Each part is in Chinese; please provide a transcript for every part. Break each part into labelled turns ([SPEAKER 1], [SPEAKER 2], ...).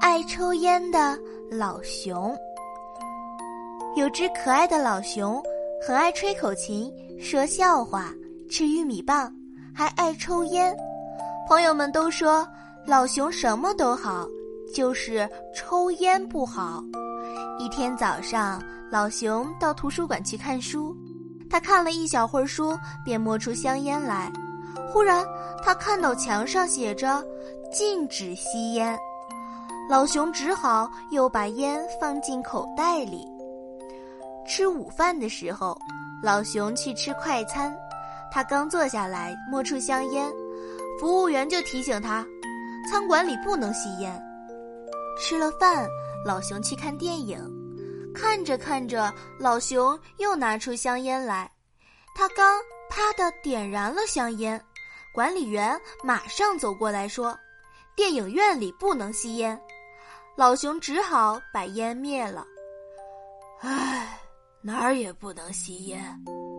[SPEAKER 1] 爱抽烟的老熊，有只可爱的老熊，很爱吹口琴、说笑话、吃玉米棒，还爱抽烟。朋友们都说老熊什么都好，就是抽烟不好。一天早上，老熊到图书馆去看书，他看了一小会儿书，便摸出香烟来。忽然，他看到墙上写着“禁止吸烟”。老熊只好又把烟放进口袋里。吃午饭的时候，老熊去吃快餐，他刚坐下来，摸出香烟，服务员就提醒他，餐馆里不能吸烟。吃了饭，老熊去看电影，看着看着，老熊又拿出香烟来，他刚啪的点燃了香烟，管理员马上走过来说，电影院里不能吸烟。老熊只好把烟灭了。
[SPEAKER 2] 唉，哪儿也不能吸烟，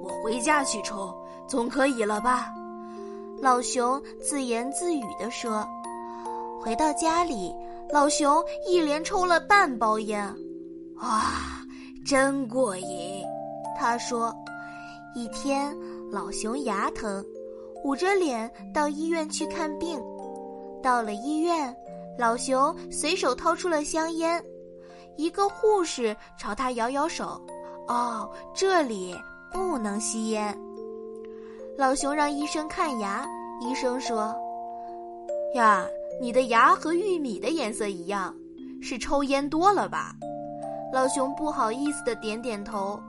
[SPEAKER 2] 我回家去抽，总可以了吧？
[SPEAKER 1] 老熊自言自语地说。回到家里，老熊一连抽了半包烟，
[SPEAKER 2] 哇，真过瘾！
[SPEAKER 1] 他说。一天，老熊牙疼，捂着脸到医院去看病。到了医院。老熊随手掏出了香烟，一个护士朝他摇摇手：“哦，这里不能吸烟。”老熊让医生看牙，医生说：“呀，你的牙和玉米的颜色一样，是抽烟多了吧？”老熊不好意思的点点头。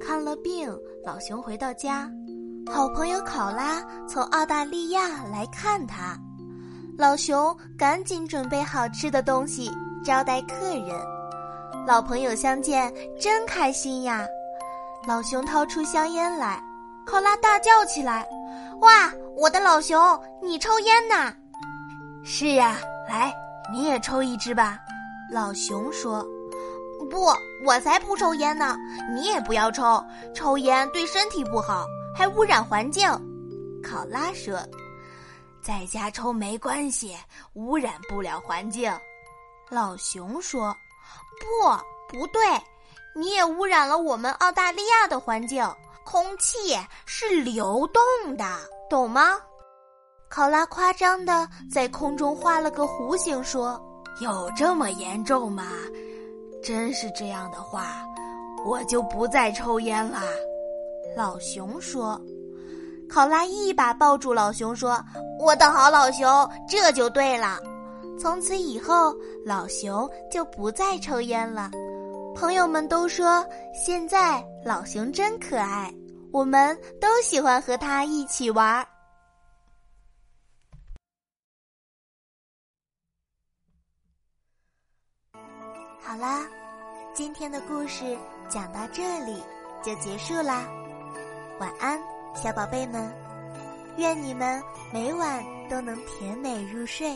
[SPEAKER 1] 看了病，老熊回到家，好朋友考拉从澳大利亚来看他。老熊赶紧准备好吃的东西招待客人，老朋友相见真开心呀！老熊掏出香烟来，考拉大叫起来：“哇，我的老熊，你抽烟呐？”“
[SPEAKER 2] 是呀，来，你也抽一支吧。”
[SPEAKER 1] 老熊说。“不，我才不抽烟呢！你也不要抽，抽烟对身体不好，还污染环境。”考拉说。
[SPEAKER 2] 在家抽没关系，污染不了环境。
[SPEAKER 1] 老熊说：“不，不对，你也污染了我们澳大利亚的环境。空气是流动的，懂吗？”考拉夸张的在空中画了个弧形，说：“
[SPEAKER 2] 有这么严重吗？真是这样的话，我就不再抽烟了。”
[SPEAKER 1] 老熊说。考拉一把抱住老熊，说：“我的好老熊，这就对了。从此以后，老熊就不再抽烟了。朋友们都说，现在老熊真可爱，我们都喜欢和它一起玩。”好啦，今天的故事讲到这里就结束啦，晚安。小宝贝们，愿你们每晚都能甜美入睡。